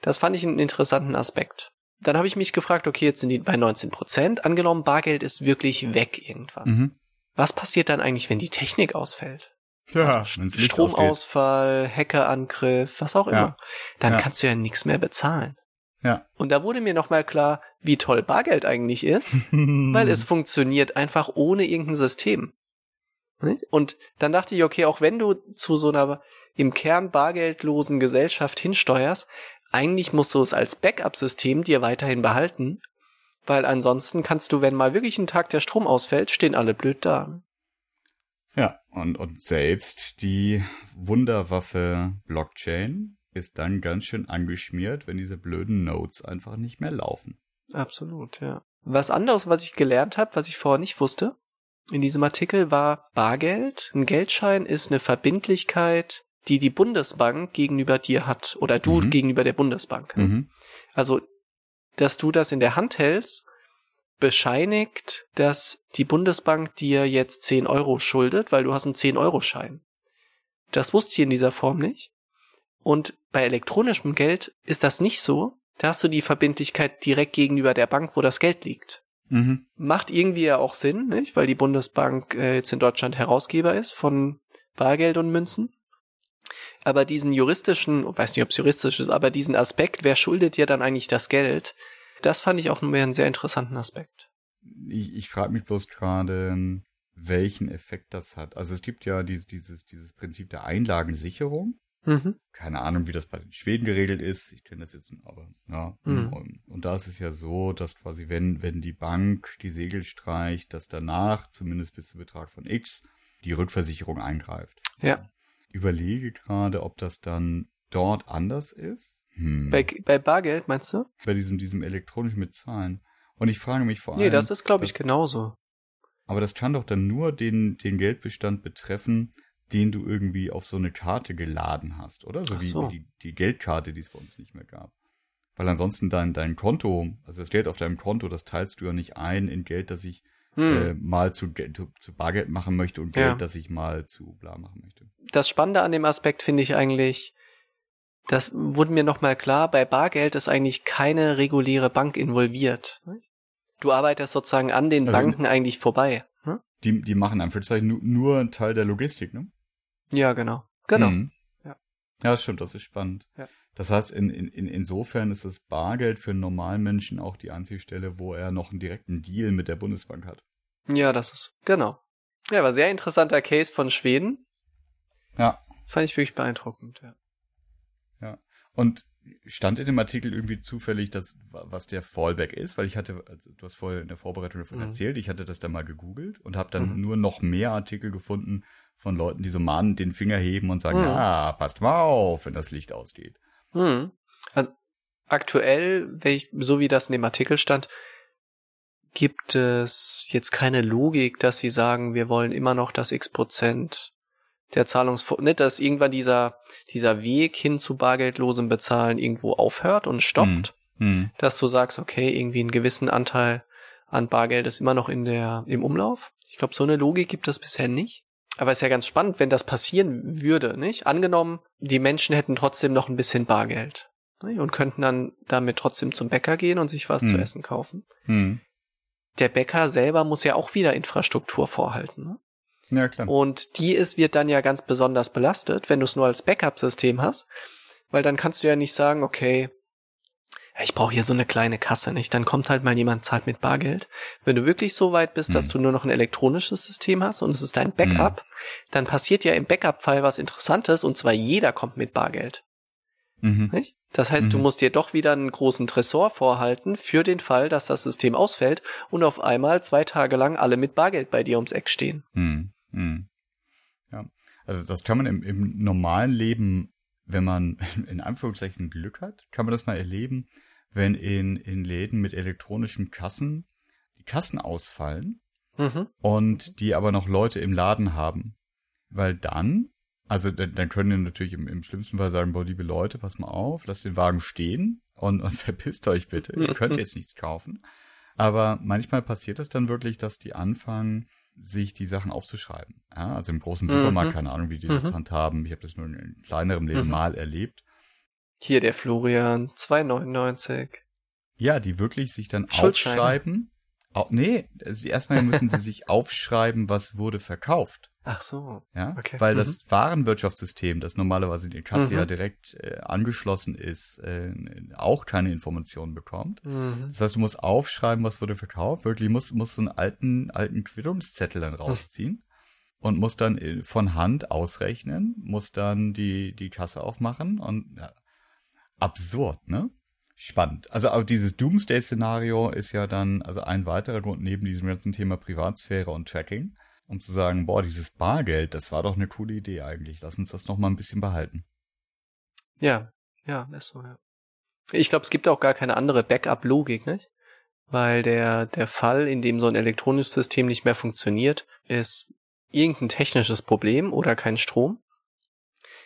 Das fand ich einen interessanten Aspekt. Dann habe ich mich gefragt, okay, jetzt sind die bei 19 Prozent. Angenommen, Bargeld ist wirklich weg irgendwann. Mhm. Was passiert dann eigentlich, wenn die Technik ausfällt? Ja, ausgeht. Stromausfall, Hackerangriff, was auch Ja. immer. Dann Ja. kannst du ja nichts mehr bezahlen. Ja. Und da wurde mir nochmal klar, wie toll Bargeld eigentlich ist, weil es funktioniert einfach ohne irgendein System. Nicht? Und dann dachte ich, okay, auch wenn du zu so einer im Kern bargeldlosen Gesellschaft hinsteuerst, eigentlich musst du es als Backup-System dir weiterhin behalten, weil ansonsten kannst du, wenn mal wirklich ein Tag der Strom ausfällt, stehen alle blöd da. Ja, und, und selbst die Wunderwaffe Blockchain ist dann ganz schön angeschmiert, wenn diese blöden Nodes einfach nicht mehr laufen. Absolut, ja. Was anderes, was ich gelernt habe, was ich vorher nicht wusste, in diesem Artikel war Bargeld. Ein Geldschein ist eine Verbindlichkeit, die die Bundesbank gegenüber dir hat oder du Mhm. gegenüber der Bundesbank. Mhm. Also, dass du das in der Hand hältst, bescheinigt, dass die Bundesbank dir jetzt 10 Euro schuldet, weil du hast einen 10-Euro-Schein. Das wusste ich in dieser Form nicht. Und bei elektronischem Geld ist das nicht so. Da hast du die Verbindlichkeit direkt gegenüber der Bank, wo das Geld liegt. Mhm. Macht irgendwie ja auch Sinn, nicht? weil die Bundesbank äh, jetzt in Deutschland Herausgeber ist von Bargeld und Münzen. Aber diesen juristischen, weiß nicht, ob es juristisch ist, aber diesen Aspekt, wer schuldet dir dann eigentlich das Geld, das fand ich auch einen sehr interessanten Aspekt. Ich, ich frage mich bloß gerade, welchen Effekt das hat. Also es gibt ja dieses, dieses, dieses Prinzip der Einlagensicherung. Mhm. Keine Ahnung, wie das bei den Schweden geregelt ist. Ich kenne das jetzt, aber ja. Mhm. Und, und da ist es ja so, dass quasi, wenn, wenn die Bank die Segel streicht, dass danach, zumindest bis zu Betrag von X, die Rückversicherung eingreift. Ja. Überlege gerade, ob das dann dort anders ist. Hm. Bei, bei Bargeld, meinst du? bei diesem, diesem elektronischen Mitzahlen. Und ich frage mich vor allem. Nee, das ist, glaube ich, genauso. Aber das kann doch dann nur den, den Geldbestand betreffen, den du irgendwie auf so eine Karte geladen hast, oder? So so. wie die, die Geldkarte, die es bei uns nicht mehr gab. Weil ansonsten dein, dein Konto, also das Geld auf deinem Konto, das teilst du ja nicht ein in Geld, das ich Hm. äh, mal zu, zu, zu Bargeld machen möchte und Geld, Ja. das ich mal zu bla machen möchte. das Spannende an dem Aspekt finde ich eigentlich, das wurde mir nochmal klar, bei Bargeld ist eigentlich keine reguläre Bank involviert. Du arbeitest sozusagen an den Also- Banken eigentlich vorbei. ne? Die, die machen einfach nur, nur einen Teil der Logistik, ne? Ja, genau. Genau. Mhm. Ja. Ja, das stimmt, das ist spannend. Ja. Das heißt, in, in, in, insofern ist das Bargeld für einen normalen Menschen auch die einzige Stelle, wo er noch einen direkten Deal mit der Bundesbank hat. Ja, das ist, genau. Ja, war sehr interessanter Case von Schweden. Ja. Fand ich wirklich beeindruckend, ja. Und stand in dem Artikel irgendwie zufällig, dass, was der Fallback ist, weil ich hatte, also du hast vorher in der Vorbereitung davon Mhm. erzählt, ich hatte das dann mal gegoogelt und habe dann Mhm. nur noch mehr Artikel gefunden von Leuten, die so mahnend den Finger heben und sagen, Mhm. ja, passt mal auf, wenn das Licht ausgeht. Hm. Also aktuell, wenn ich, so wie das in dem Artikel stand, gibt es jetzt keine Logik, dass sie sagen, wir wollen immer noch das X Prozent der Zahlungsvor, nicht, dass irgendwann dieser, dieser Weg hin zu bargeldlosem Bezahlen irgendwo aufhört und stoppt, Hm. dass du sagst, okay, irgendwie einen gewissen Anteil an Bargeld ist immer noch in der, im Umlauf. Ich glaube, so eine Logik gibt es bisher nicht. Aber es ist ja ganz spannend, wenn das passieren würde, nicht? Angenommen, die Menschen hätten trotzdem noch ein bisschen Bargeld nicht? und könnten dann damit trotzdem zum Bäcker gehen und sich was Hm. zu essen kaufen. Hm. Der Bäcker selber muss ja auch wieder Infrastruktur vorhalten. Ne? Ja, klar. Und die ist, wird dann ja ganz besonders belastet, wenn du es nur als Backup-System hast, weil dann kannst du ja nicht sagen, okay, ja, ich brauche hier so eine kleine Kasse, nicht? Dann kommt halt mal jemand, zahlt mit Bargeld. Wenn du wirklich so weit bist, dass Hm. du nur noch ein elektronisches System hast und es ist dein Backup, dann passiert ja im Backup-Fall was Interessantes und zwar jeder kommt mit Bargeld. Mhm. Das heißt, du Mhm. musst dir doch wieder einen großen Tresor vorhalten für den Fall, dass das System ausfällt und auf einmal zwei Tage lang alle mit Bargeld bei dir ums Eck stehen. Hm. Hm. Ja. Also das kann man im, im normalen Leben, wenn man in Anführungszeichen Glück hat, kann man das mal erleben, wenn in, in Läden mit elektronischen Kassen die Kassen ausfallen Mhm. und die aber noch Leute im Laden haben. Weil dann, also dann, dann können die natürlich im, im schlimmsten Fall sagen, boah, liebe Leute, pass mal auf, lasst den Wagen stehen und, und verpisst euch bitte. Ihr könnt jetzt nichts kaufen. Aber manchmal passiert es dann wirklich, dass die anfangen, sich die Sachen aufzuschreiben. Ja, also im großen Mhm. Supermarkt, keine Ahnung, wie die das Mhm. handhaben. Ich habe das nur in kleinerem Leben Mhm. mal erlebt. Hier der Florian, 2,99. Ja, die wirklich sich dann aufschreiben. Au, nee, also erstmal müssen sie sich aufschreiben, was wurde verkauft. Ach so. Ja, Okay. weil Mhm. das Warenwirtschaftssystem, das normalerweise in die Kasse Mhm. ja direkt äh, angeschlossen ist, äh, auch keine Informationen bekommt. Mhm. Das heißt, du musst aufschreiben, was wurde verkauft. Wirklich musst, musst so einen alten, alten Quittungszettel dann rausziehen und musst dann äh, von Hand ausrechnen, musst dann die, die Kasse aufmachen und ja, absurd, ne? Spannend. Also auch dieses Doomsday-Szenario ist ja dann also ein weiterer Grund neben diesem ganzen Thema Privatsphäre und Tracking, um zu sagen, boah, dieses Bargeld, das war doch eine coole Idee eigentlich. Lass uns das noch mal ein bisschen behalten. Ja, ja, ist so, ja. Ich glaube, es gibt auch gar keine andere Backup-Logik, nicht? Weil der, der Fall, in dem so ein elektronisches System nicht mehr funktioniert, ist irgendein technisches Problem oder kein Strom.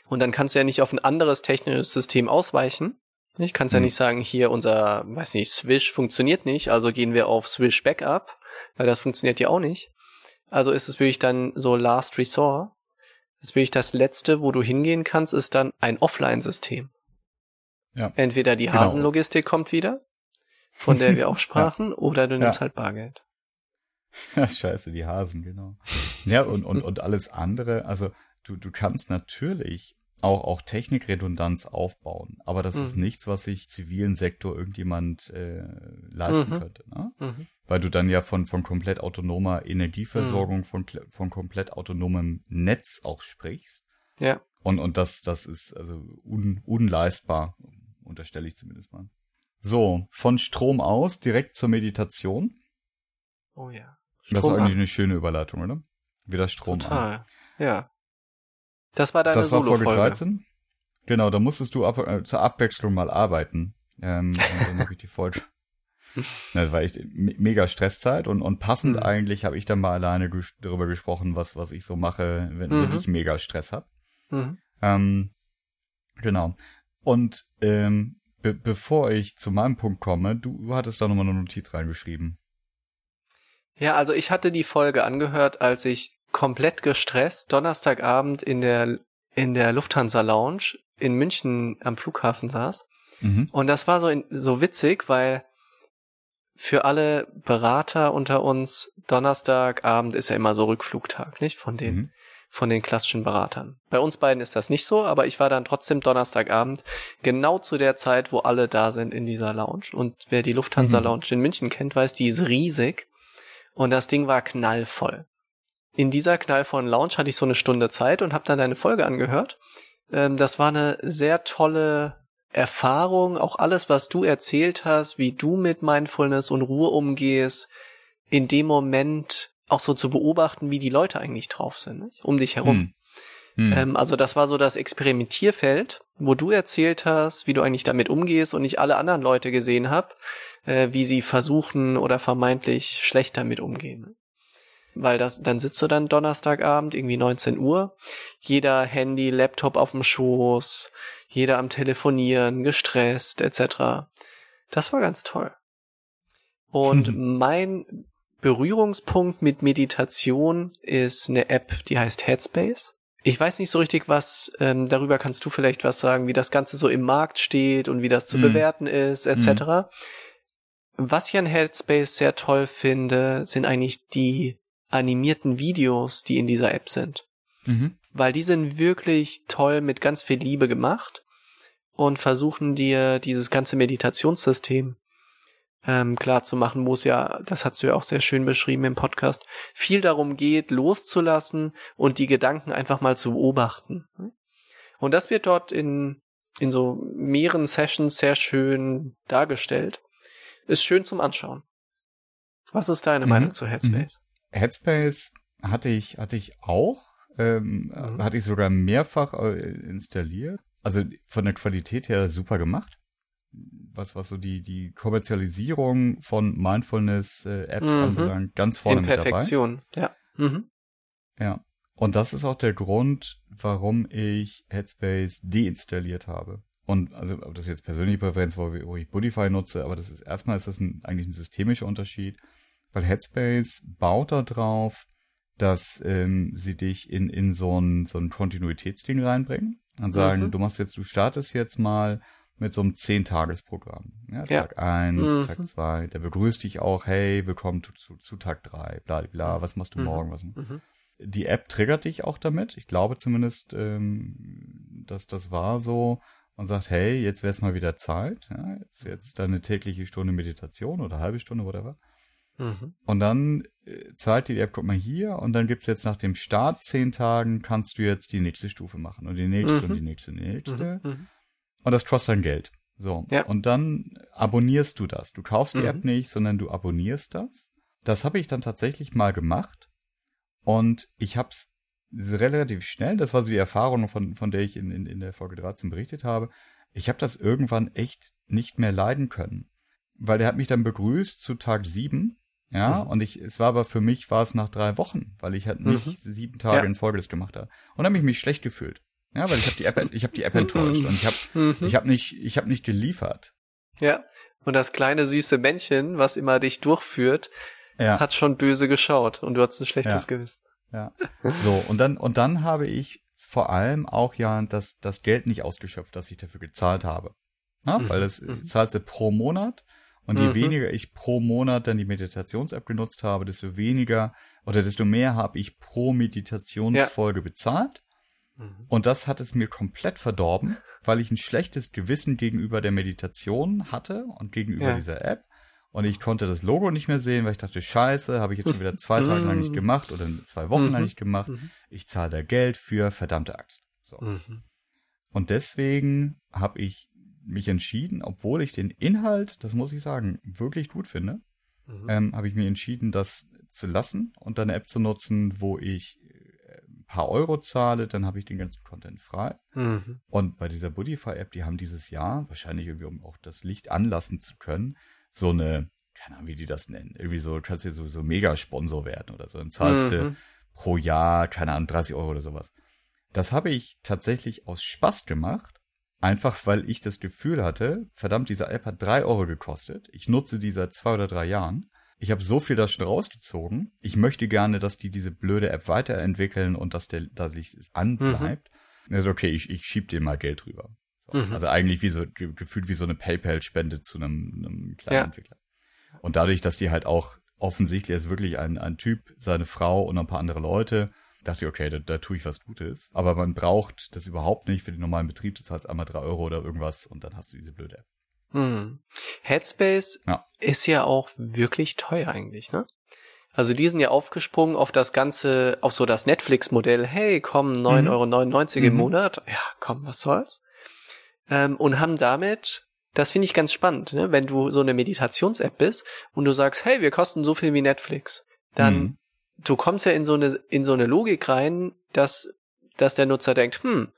Und dann kannst du ja nicht auf ein anderes technisches System ausweichen. Ich kannst ja Hm. nicht sagen, hier unser, weiß nicht, Swish funktioniert nicht, also gehen wir auf Swish Backup, weil das funktioniert ja auch nicht. Also ist es wirklich dann so Last Resort. Das ist wirklich das Letzte, wo du hingehen kannst, ist dann ein Offline-System. Ja. Entweder die Genau. Hasenlogistik kommt wieder, von der wir auch sprachen, oder du nimmst Ja. halt Bargeld. Ja, scheiße, die Hasen, genau. Ja, und, und, und alles andere, also du, du kannst natürlich auch, auch Technikredundanz aufbauen, aber das ist Mhm. nichts, was sich zivilen Sektor irgendjemand äh, leisten Mhm. könnte. Ne? Mhm. Weil du dann ja von, von komplett autonomer Energieversorgung, von, kle- von komplett autonomem Netz auch sprichst. Ja. Und, und das, das ist also un, unleistbar, unterstelle ich zumindest mal. So, von Strom aus direkt zur Meditation. Oh ja. Das ist Strom eigentlich an. eine schöne Überleitung, oder? Wieder Strom an. Total. Ja. Das war deine Das war Folge Solo-Folge. 13. Genau, da musstest du ab, äh, zur Abwechslung mal arbeiten. Ähm, und dann habe ich die Folge. Das war echt me mega Stresszeit und, und passend Mhm. eigentlich habe ich dann mal alleine darüber gesprochen, was, was ich so mache, wenn, wenn Mhm. ich mega Stress habe. Mhm. Ähm, genau. Und ähm, be bevor ich zu meinem Punkt komme, du, du hattest da nochmal eine Notiz reingeschrieben. Ja, also ich hatte die Folge angehört, als ich komplett gestresst Donnerstagabend in der, in der Lufthansa Lounge in München am Flughafen saß. Mhm. Und das war so, in, so witzig, weil für alle Berater unter uns Donnerstagabend ist ja immer so Rückflugtag, nicht? Von den, Mhm. von den klassischen Beratern. Bei uns beiden ist das nicht so, aber ich war dann trotzdem Donnerstagabend genau zu der Zeit, wo alle da sind in dieser Lounge. Und wer die Lufthansa Mhm. Lounge in München kennt, weiß, die ist riesig. Und das Ding war knallvoll. In dieser knallvollen Lounge hatte ich so eine Stunde Zeit und habe dann deine Folge angehört. Ähm, das war eine sehr tolle Erfahrung, auch alles, was du erzählt hast, wie du mit Mindfulness und Ruhe umgehst, in dem Moment auch so zu beobachten, wie die Leute eigentlich drauf sind, nicht? um dich herum. Hm. Hm. Ähm, also das war so das Experimentierfeld, wo du erzählt hast, wie du eigentlich damit umgehst und ich alle anderen Leute gesehen habe, äh, wie sie versuchen oder vermeintlich schlecht damit umgehen. Weil das, dann sitzt du dann Donnerstagabend, irgendwie 19 Uhr, jeder Handy, Laptop auf dem Schoß, jeder am Telefonieren, gestresst, etc. Das war ganz toll. Und mein Berührungspunkt mit Meditation ist eine App, die heißt Headspace. Ich weiß nicht so richtig, was, ähm, darüber kannst du vielleicht was sagen, wie das Ganze so im Markt steht und wie das zu mm. bewerten ist, etc. Mm. Was ich an Headspace sehr toll finde, sind eigentlich die animierten Videos, die in dieser App sind. Mhm. Weil die sind wirklich toll mit ganz viel Liebe gemacht und versuchen dir dieses ganze Meditationssystem ähm, klar zu machen, wo es ja, das hast du ja auch sehr schön beschrieben im Podcast, viel darum geht, loszulassen und die Gedanken einfach mal zu beobachten. Und das wird dort in, in so mehreren Sessions sehr schön dargestellt. Ist schön zum Anschauen. Was ist deine mhm. Meinung zu Headspace? Headspace hatte ich, hatte ich auch, ähm, mhm. hatte ich sogar mehrfach äh, installiert. Also von der Qualität her super gemacht. Was, was so die, die Kommerzialisierung von Mindfulness-Apps äh, mhm. anbelangt, ganz vorne mit Perfektion. dabei. ja. Mhm. Ja. Und das ist auch der Grund, warum ich Headspace deinstalliert habe. Und also, ob das jetzt persönliche Präferenz, wo, wo ich Budify nutze, aber das ist erstmal ist das ein, eigentlich ein systemischer Unterschied, weil Headspace baut da drauf, dass ähm, sie dich in, in so ein, so ein Kontinuitätsding reinbringen und sagen, mhm. du machst jetzt, du startest jetzt mal mit so einem Zehn-Tages-Programm. Ja, Tag ja. eins, mhm. Tag zwei, der begrüßt dich auch, hey, willkommen zu, zu, zu Tag drei, bla bla, was machst du mhm. morgen? Was, mhm. Die App triggert dich auch damit. Ich glaube zumindest, ähm, dass das war so und sagt, hey, jetzt wäre es mal wieder Zeit. Ja, jetzt, jetzt deine tägliche Stunde Meditation oder halbe Stunde, whatever. Mhm. Und dann äh, zahlt die App, guck mal hier, und dann gibt's jetzt nach dem Start zehn Tagen, kannst du jetzt die nächste Stufe machen und die nächste mhm. und die nächste und die nächste. Mhm. mhm. Und das kostet dann Geld. So. Ja. Und dann abonnierst du das. Du kaufst die mhm. App nicht, sondern du abonnierst das. Das habe ich dann tatsächlich mal gemacht. Und ich hab's relativ schnell, das war so die Erfahrung, von, von der ich in, in, in der Folge 13 berichtet habe. Ich habe das irgendwann echt nicht mehr leiden können. Weil der hat mich dann begrüßt zu Tag 7 ja, mhm. und ich, es war aber für mich war es nach drei Wochen, weil ich halt nicht mhm. sieben Tage ja. in Folge das gemacht habe. Und dann habe ich mich schlecht gefühlt. Ja, weil ich habe die App, ich habe die App enttäuscht und ich habe, mhm. ich habe nicht, ich habe nicht geliefert. Ja, und das kleine süße Männchen, was immer dich durchführt, ja. hat schon böse geschaut und du hast ein schlechtes ja. Gewissen. Ja. So und dann und dann habe ich vor allem auch ja das das Geld nicht ausgeschöpft, das ich dafür gezahlt habe. Ja, mhm. Weil das mhm. zahlst du pro Monat und je mhm. weniger ich pro Monat dann die Meditations-App genutzt habe, desto weniger oder desto mehr habe ich pro Meditationsfolge ja. bezahlt. Mhm. Und das hat es mir komplett verdorben, weil ich ein schlechtes Gewissen gegenüber der Meditation hatte und gegenüber ja. dieser App. Und ich konnte das Logo nicht mehr sehen, weil ich dachte, scheiße, habe ich jetzt schon wieder zwei Tage lang nicht mhm. gemacht oder zwei Wochen lang mhm. nicht gemacht. Mhm. Ich zahle da Geld für, verdammte Axt. So. Und deswegen habe ich mich entschieden, obwohl ich den Inhalt, das muss ich sagen, wirklich gut finde, mhm. ähm, habe ich mich entschieden, das zu lassen und dann eine App zu nutzen, wo ich äh, ein paar Euro zahle, dann habe ich den ganzen Content frei. Mhm. Und bei dieser Budify-App, die haben dieses Jahr, wahrscheinlich irgendwie, um auch das Licht anlassen zu können, so eine, keine Ahnung, wie die das nennen, irgendwie so, kannst du so, so Mega-Sponsor werden oder so. Dann zahlst mhm. du pro Jahr, keine Ahnung, 30 Euro oder sowas. Das habe ich tatsächlich aus Spaß gemacht Einfach weil ich das Gefühl hatte, verdammt, diese App hat drei Euro gekostet. Ich nutze die seit zwei oder drei Jahren. Ich habe so viel da schon rausgezogen. Ich möchte gerne, dass die diese blöde App weiterentwickeln und dass der, dass ich anbleibt. Mhm. Also okay, ich, ich schieb dir mal Geld rüber. So. Mhm. Also eigentlich wie so gefühlt wie so eine PayPal-Spende zu einem, einem kleinen ja. Entwickler. Und dadurch, dass die halt auch offensichtlich ist wirklich ein, ein Typ, seine Frau und ein paar andere Leute dachte ich, okay, da, da tue ich was Gutes. Aber man braucht das überhaupt nicht für den normalen Betrieb. Du zahlst einmal drei Euro oder irgendwas und dann hast du diese blöde App. Hm. Headspace ja. ist ja auch wirklich teuer eigentlich, ne? Also die sind ja aufgesprungen auf das ganze, auf so das Netflix-Modell. Hey, komm, 9,99 mhm. Euro im mhm. Monat. Ja, komm, was soll's? ähm, und haben damit, das finde ich ganz spannend, ne? wenn du so eine Meditations-App bist und du sagst, hey, wir kosten so viel wie Netflix, dann Mhm. Du kommst ja in so eine in so eine Logik rein, dass dass der Nutzer denkt, hm,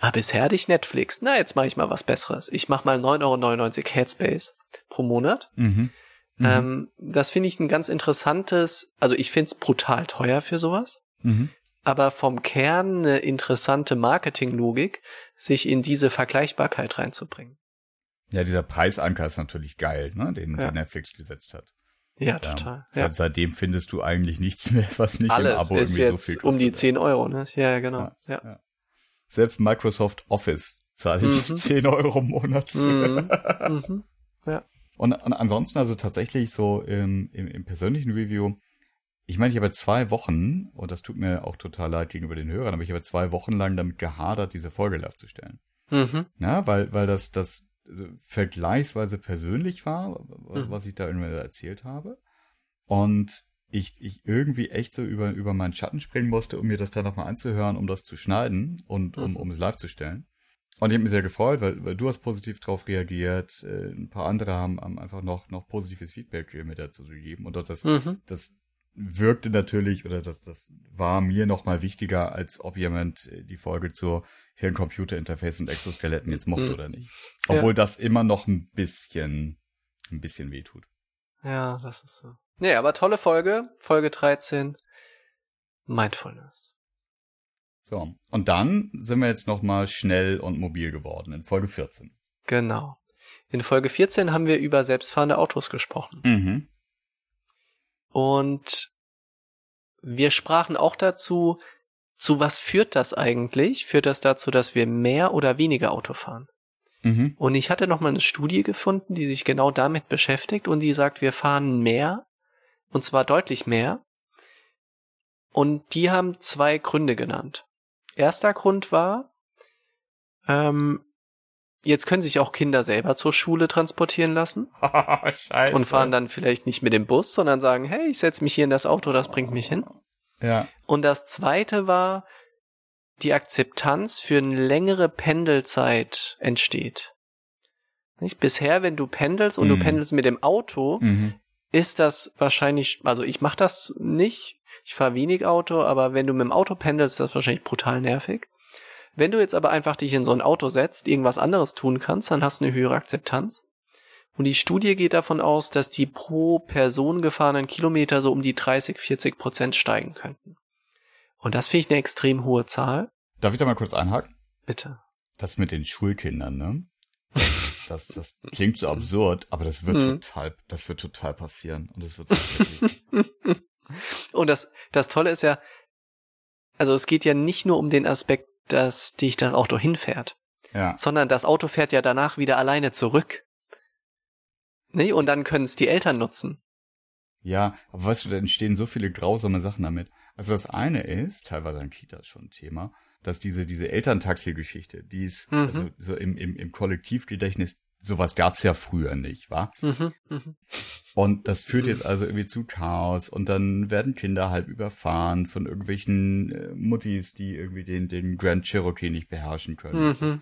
ah, bisher hatte ich Netflix, na jetzt mache ich mal was Besseres. Ich mache mal 9,99 Euro Headspace pro Monat. Mhm. Mhm. Ähm, das finde ich ein ganz interessantes, also ich finde es brutal teuer für sowas, Mhm. aber vom Kern eine interessante Marketinglogik, sich in diese Vergleichbarkeit reinzubringen. Ja, dieser Preisanker ist natürlich geil, ne, den, Ja. den Netflix gesetzt hat. Ja, total. Ja. Ja. Seit, seitdem findest du eigentlich nichts mehr, was nicht im Alles Abo ist irgendwie so jetzt viel um die kostet. 10 Euro, ne? Ja, ja, genau. Ja. Ja. Selbst Microsoft Office zahle ich Mhm. 10 Euro im Monat für. Mhm. Mhm. Und, und ansonsten also tatsächlich so im, im, im persönlichen Review, ich meine, ich habe zwei Wochen, und das tut mir auch total leid gegenüber den Hörern, aber ich habe zwei Wochen lang damit gehadert, diese Folge live zu stellen. Mhm. Ja, weil, weil das, das vergleichsweise persönlich war, was, Mhm. was ich da irgendwie erzählt habe. Und ich, ich irgendwie echt so über, über meinen Schatten springen musste, um mir das dann nochmal anzuhören, um das zu schneiden und um, Mhm. um es live zu stellen. Und ich habe mich sehr gefreut, weil, weil du hast positiv drauf reagiert, äh, ein paar andere haben, haben einfach noch, noch positives Feedback mir dazu gegeben. Und das, Mhm. das wirkte natürlich, oder das, das war mir nochmal wichtiger, als ob jemand äh, die Folge zur Hirn-Computer-Interface und Exoskeletten jetzt mochte Mhm. oder nicht. Ja. Obwohl das immer noch ein bisschen, ein bisschen wehtut. Ja, das ist so. Nee, aber tolle Folge. Folge 13. Mindfulness. So. Und dann sind wir jetzt nochmal schnell und mobil geworden in Folge 14. Genau. In Folge 14 haben wir über selbstfahrende Autos gesprochen. Mhm. Und wir sprachen auch dazu, zu was führt das eigentlich? Führt das dazu, dass wir mehr oder weniger Auto fahren? Mhm. Und ich hatte nochmal eine Studie gefunden, die sich genau damit beschäftigt und die sagt, wir fahren mehr, und zwar deutlich mehr. Und die haben zwei Gründe genannt. Erster Grund war, ähm, jetzt können sich auch Kinder selber zur Schule transportieren lassen Scheiße. und fahren dann vielleicht nicht mit dem Bus, sondern sagen, hey, ich setze mich hier in das Auto, das bringt mich hin. Ja. Und das zweite war, die Akzeptanz für eine längere Pendelzeit entsteht. Nicht? Bisher, wenn du pendelst und Mhm. du pendelst mit dem Auto, Mhm. ist das wahrscheinlich, also ich mache das nicht, ich fahre wenig Auto, aber wenn du mit dem Auto pendelst, ist das wahrscheinlich brutal nervig. Wenn du jetzt aber einfach dich in so ein Auto setzt, irgendwas anderes tun kannst, dann hast du eine höhere Akzeptanz. Und die Studie geht davon aus, dass die pro Person gefahrenen Kilometer so um die 30, 40 Prozent steigen könnten. Und das finde ich eine extrem hohe Zahl. Darf ich da mal kurz einhaken? Bitte. Das mit den Schulkindern, ne? Das, das, das klingt so absurd, aber das wird Mhm. total, das wird total passieren. Und das wird so. Und das, das Tolle ist ja, also es geht ja nicht nur um den Aspekt, dass dich das Auto hinfährt, ja. sondern das Auto fährt ja danach wieder alleine zurück. Nee, und dann können es die Eltern nutzen. Ja, aber weißt du, da entstehen so viele grausame Sachen damit. Also das eine ist, teilweise an Kitas schon ein Thema, dass diese, diese Elterntaxi-Geschichte, die ist, Mhm. also so im, im, im Kollektivgedächtnis, sowas gab's ja früher nicht, wa? Mhm, mhm. Und das führt Mhm. jetzt also irgendwie zu Chaos und dann werden Kinder halb überfahren von irgendwelchen äh, Muttis, die irgendwie den, den Grand Cherokee nicht beherrschen können.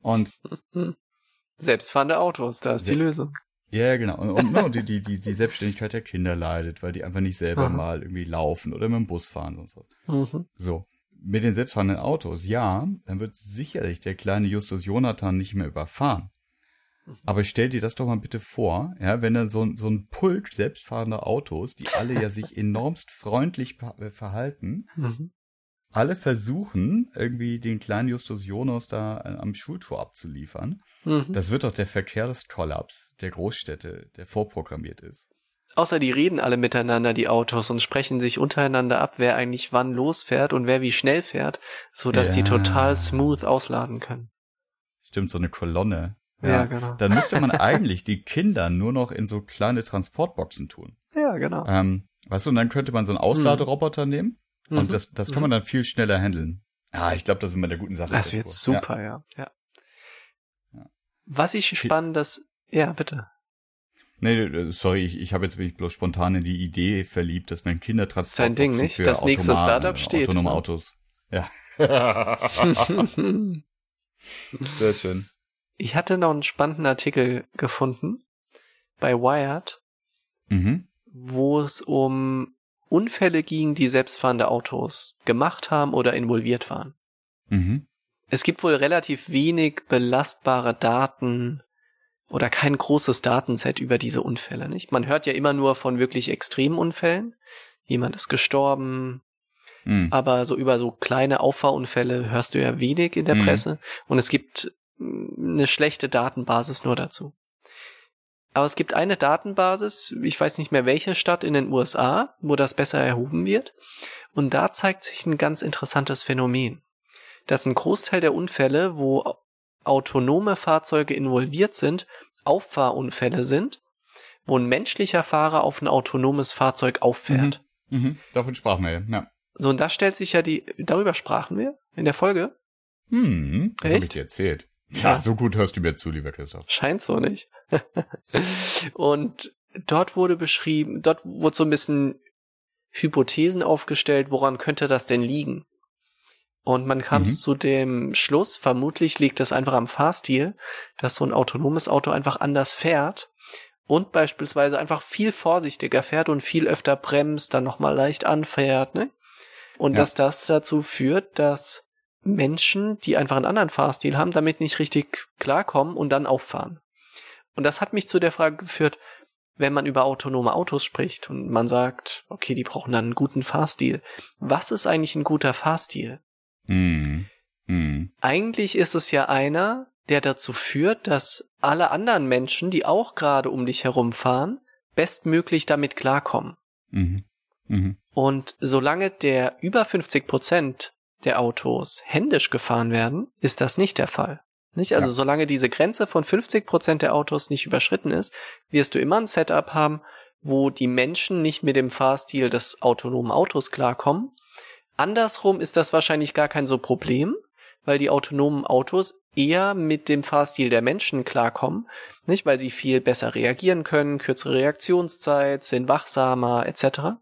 und. Mhm, mhm. Selbstfahrende Autos, da ist die. Lösung. Ja, genau. Und, und no, die, die, die, die Selbstständigkeit der Kinder leidet, weil die einfach nicht selber Aha. mal irgendwie laufen oder mit dem Bus fahren und so. Mhm. So. Mit den selbstfahrenden Autos, ja, dann wird sicherlich der kleine Justus Jonathan nicht mehr überfahren. Aber stell dir das doch mal bitte vor, ja, wenn dann so, ein- so ein Pulk selbstfahrender Autos, die alle ja sich enormst freundlich äh, verhalten, Mhm. alle versuchen, irgendwie den kleinen Justus Jonas da äh, am Schultor abzuliefern. Mhm. Das wird doch der Verkehrskollaps der Großstädte, der vorprogrammiert ist. Außer die reden alle miteinander, die Autos, und sprechen sich untereinander ab, wer eigentlich wann losfährt und wer wie schnell fährt, so dass die Ja. total smooth ausladen können. Stimmt, so eine Kolonne. Ja, genau. Dann müsste man eigentlich die Kinder nur noch in so kleine Transportboxen tun. Ja, genau. Ähm, weißt du, und dann könnte man so einen Ausladeroboter nehmen Mhm. und das, das kann man dann viel schneller handeln. Ah, ich glaube, das ist immer der guten Sache. Das wird super, ja. ja. Ja. Was ich spannendes, ja, bitte. Nee, äh, sorry, ich, ich habe jetzt mich bloß spontan in die Idee verliebt, dass man Kindertransportboxen Dein Ding, nicht? für Das nächste Startup steht, autonome ne? Autos. Ja. Sehr schön. Ich hatte noch einen spannenden Artikel gefunden bei Wired, Mhm. wo es um Unfälle ging, die selbstfahrende Autos gemacht haben oder involviert waren. Mhm. Es gibt wohl relativ wenig belastbare Daten oder kein großes Datenset über diese Unfälle, nicht? Man hört ja immer nur von wirklich extremen Unfällen. Jemand ist gestorben, Mhm. aber so über so kleine Auffahrunfälle hörst du ja wenig in der Mhm. Presse und es gibt eine schlechte Datenbasis nur dazu. Aber es gibt eine Datenbasis, ich weiß nicht mehr welche Stadt in den USA, wo das besser erhoben wird. Und da zeigt sich ein ganz interessantes Phänomen. Dass ein Großteil der Unfälle, wo autonome Fahrzeuge involviert sind, Auffahrunfälle sind, wo ein menschlicher Fahrer auf ein autonomes Fahrzeug auffährt. Mhm. Davon sprachen wir ja. ja. So, und da stellt sich ja die, darüber sprachen wir in der Folge. Hm, das habe ich dir erzählt. Ja, so gut hörst du mir zu, lieber Christoph. Scheint so nicht. und dort wurde beschrieben, dort wurde so ein bisschen Hypothesen aufgestellt, woran könnte das denn liegen? Und man kam Mhm. zu dem Schluss, vermutlich liegt es einfach am Fahrstil, dass so ein autonomes Auto einfach anders fährt und beispielsweise einfach viel vorsichtiger fährt und viel öfter bremst, dann nochmal leicht anfährt, ne? Und Ja. dass das dazu führt, dass Menschen, die einfach einen anderen Fahrstil haben, damit nicht richtig klarkommen und dann auffahren. Und das hat mich zu der Frage geführt, wenn man über autonome Autos spricht und man sagt, okay, die brauchen dann einen guten Fahrstil. Was ist eigentlich ein guter Fahrstil? Hm. Hm. Eigentlich ist es ja einer, der dazu führt, dass alle anderen Menschen, die auch gerade um dich herumfahren, bestmöglich damit klarkommen. Mhm. Mhm. Und solange der über 50 Prozent der Autos händisch gefahren werden, ist das nicht der Fall. Nicht? Also Ja. solange diese Grenze von 50 Prozent der Autos nicht überschritten ist, wirst du immer ein Setup haben, wo die Menschen nicht mit dem Fahrstil des autonomen Autos klarkommen. Andersrum ist das wahrscheinlich gar kein so Problem, weil die autonomen Autos eher mit dem Fahrstil der Menschen klarkommen, nicht? Weil sie viel besser reagieren können, kürzere Reaktionszeit, sind wachsamer etc.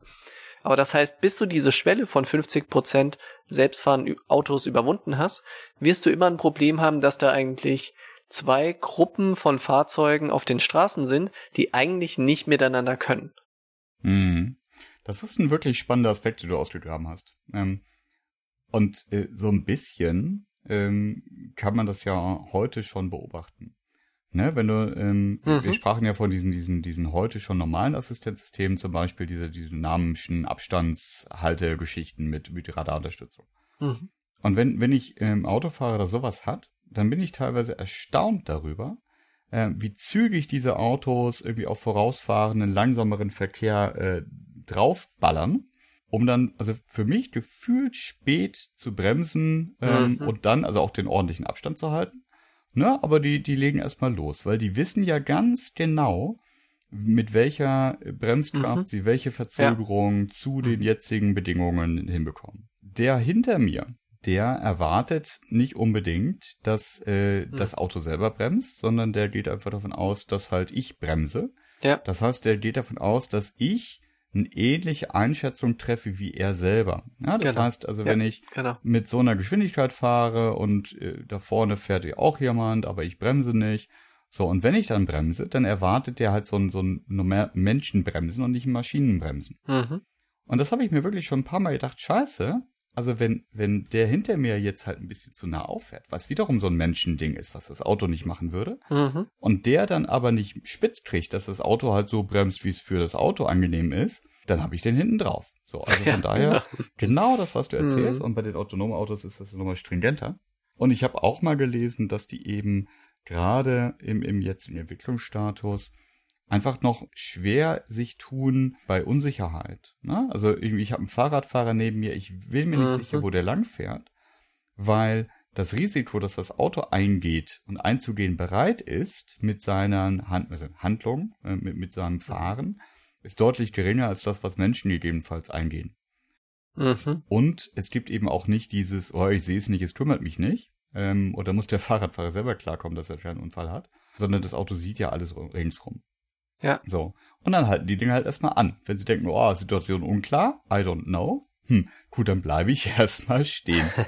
Aber das heißt, bis du diese Schwelle von 50% selbstfahrenden Autos überwunden hast, wirst du immer ein Problem haben, dass da eigentlich zwei Gruppen von Fahrzeugen auf den Straßen sind, die eigentlich nicht miteinander können. Mhm. Das ist ein wirklich spannender Aspekt, den du ausgegraben hast. Ähm, und äh, so ein bisschen ähm, kann man das ja heute schon beobachten. Ne, wenn du, ähm, Mhm. wir sprachen ja von diesen, diesen, diesen heute schon normalen Assistenzsystemen, zum Beispiel diese, diese dynamischen Abstandshaltegeschichten mit, mit Radarunterstützung. Mhm. Und wenn, wenn ich ähm, Autofahrer oder sowas hat, dann bin ich teilweise erstaunt darüber, äh, wie zügig diese Autos irgendwie auf vorausfahrenden, langsameren Verkehr äh, draufballern, um dann, also für mich gefühlt spät zu bremsen ähm, Mhm. und dann, also auch den ordentlichen Abstand zu halten. Ne, aber die, die legen erstmal los, weil die wissen ja ganz genau, mit welcher Bremskraft Mhm. sie welche Verzögerung zu den jetzigen Bedingungen hinbekommen. Der hinter mir, der erwartet nicht unbedingt, dass äh, Mhm. das Auto selber bremst, sondern der geht einfach davon aus, dass halt ich bremse. Ja. Das heißt, der geht davon aus, dass ich eine ähnliche Einschätzung treffe wie er selber. Ja, das Genau. heißt also, Ja. wenn ich Genau. mit so einer Geschwindigkeit fahre und äh, da vorne fährt ja auch jemand, aber ich bremse nicht. So, und wenn ich dann bremse, dann erwartet der halt so ein, so ein Menschenbremsen und nicht ein Maschinenbremsen. Mhm. Und das habe ich mir wirklich schon ein paar Mal gedacht, scheiße, also wenn, wenn der hinter mir jetzt halt ein bisschen zu nah auffährt, was wiederum so ein Menschending ist, was das Auto nicht machen würde, Mhm. und der dann aber nicht spitz kriegt, dass das Auto halt so bremst, wie es für das Auto angenehm ist, dann habe ich den hinten drauf. So, also Ja, von daher, genau das, was du erzählst, Mhm. und bei den autonomen Autos ist das nochmal stringenter. Und ich habe auch mal gelesen, dass die eben gerade im, im jetzigen Entwicklungsstatus einfach noch schwer sich tun bei Unsicherheit. Ne? Also irgendwie, ich habe einen Fahrradfahrer neben mir, ich bin mir nicht Mhm. sicher, wo der lang fährt, weil das Risiko, dass das Auto eingeht und einzugehen bereit ist mit seiner Hand, also Handlung, äh, mit, mit seinem Fahren, ist deutlich geringer als das, was Menschen gegebenenfalls eingehen. Mhm. Und es gibt eben auch nicht dieses, oh, ich sehe es nicht, es kümmert mich nicht. Ähm, oder muss der Fahrradfahrer selber klarkommen, dass er einen Unfall hat. Sondern das Auto sieht ja alles ringsrum. Ja. So. Und dann halten die Dinge halt erstmal an. Wenn sie denken, oh, Situation unklar, I don't know. Hm, gut, dann bleibe ich erstmal stehen.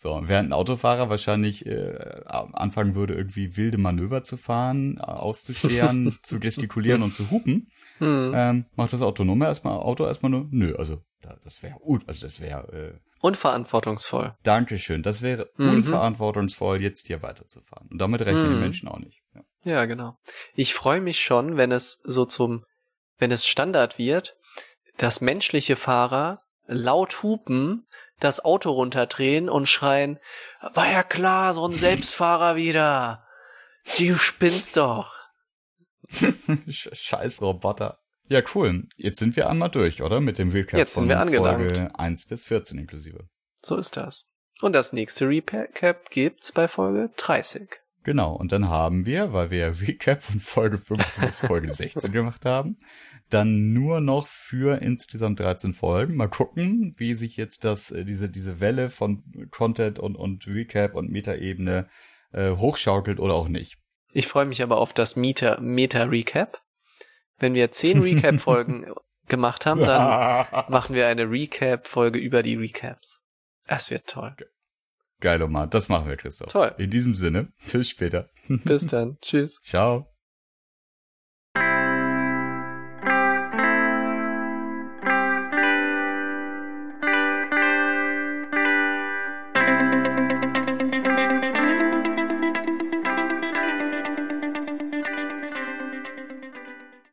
So, während ein Autofahrer wahrscheinlich äh, anfangen würde, irgendwie wilde Manöver zu fahren, auszuscheren, zu gestikulieren und zu hupen, hm. ähm, macht das Autonome erstmal Auto erstmal nur, nö, also das wäre gut, also das wäre äh, unverantwortungsvoll. Dankeschön, das wäre mhm. unverantwortungsvoll, jetzt hier weiterzufahren. Und damit rechnen mhm. die Menschen auch nicht. Ja, ja genau. Ich freue mich schon, wenn es so zum, wenn es Standard wird, dass menschliche Fahrer laut hupen, das Auto runterdrehen und schreien, war ja klar, so ein Selbstfahrer wieder. Du spinnst doch. Scheiß Roboter. Ja, cool. Jetzt sind wir einmal durch, oder? Mit dem Recap Jetzt von Folge 1 bis 14 inklusive. So ist das. Und das nächste Recap gibt's bei Folge 30. Genau, und dann haben wir, weil wir Recap von Folge 15 bis Folge 16 gemacht haben, dann nur noch für insgesamt 13 Folgen. Mal gucken, wie sich jetzt das, äh, diese, diese Welle von Content und, und Recap und Metaebene äh, hochschaukelt oder auch nicht. Ich freue mich aber auf das Meta, Meta-Recap. Wenn wir 10 Recap-Folgen gemacht haben, dann machen wir eine Recap-Folge über die Recaps. Es wird toll. Geil, Omar. Das machen wir, Christoph. Toll. In diesem Sinne, bis später. Bis dann. Tschüss. Ciao.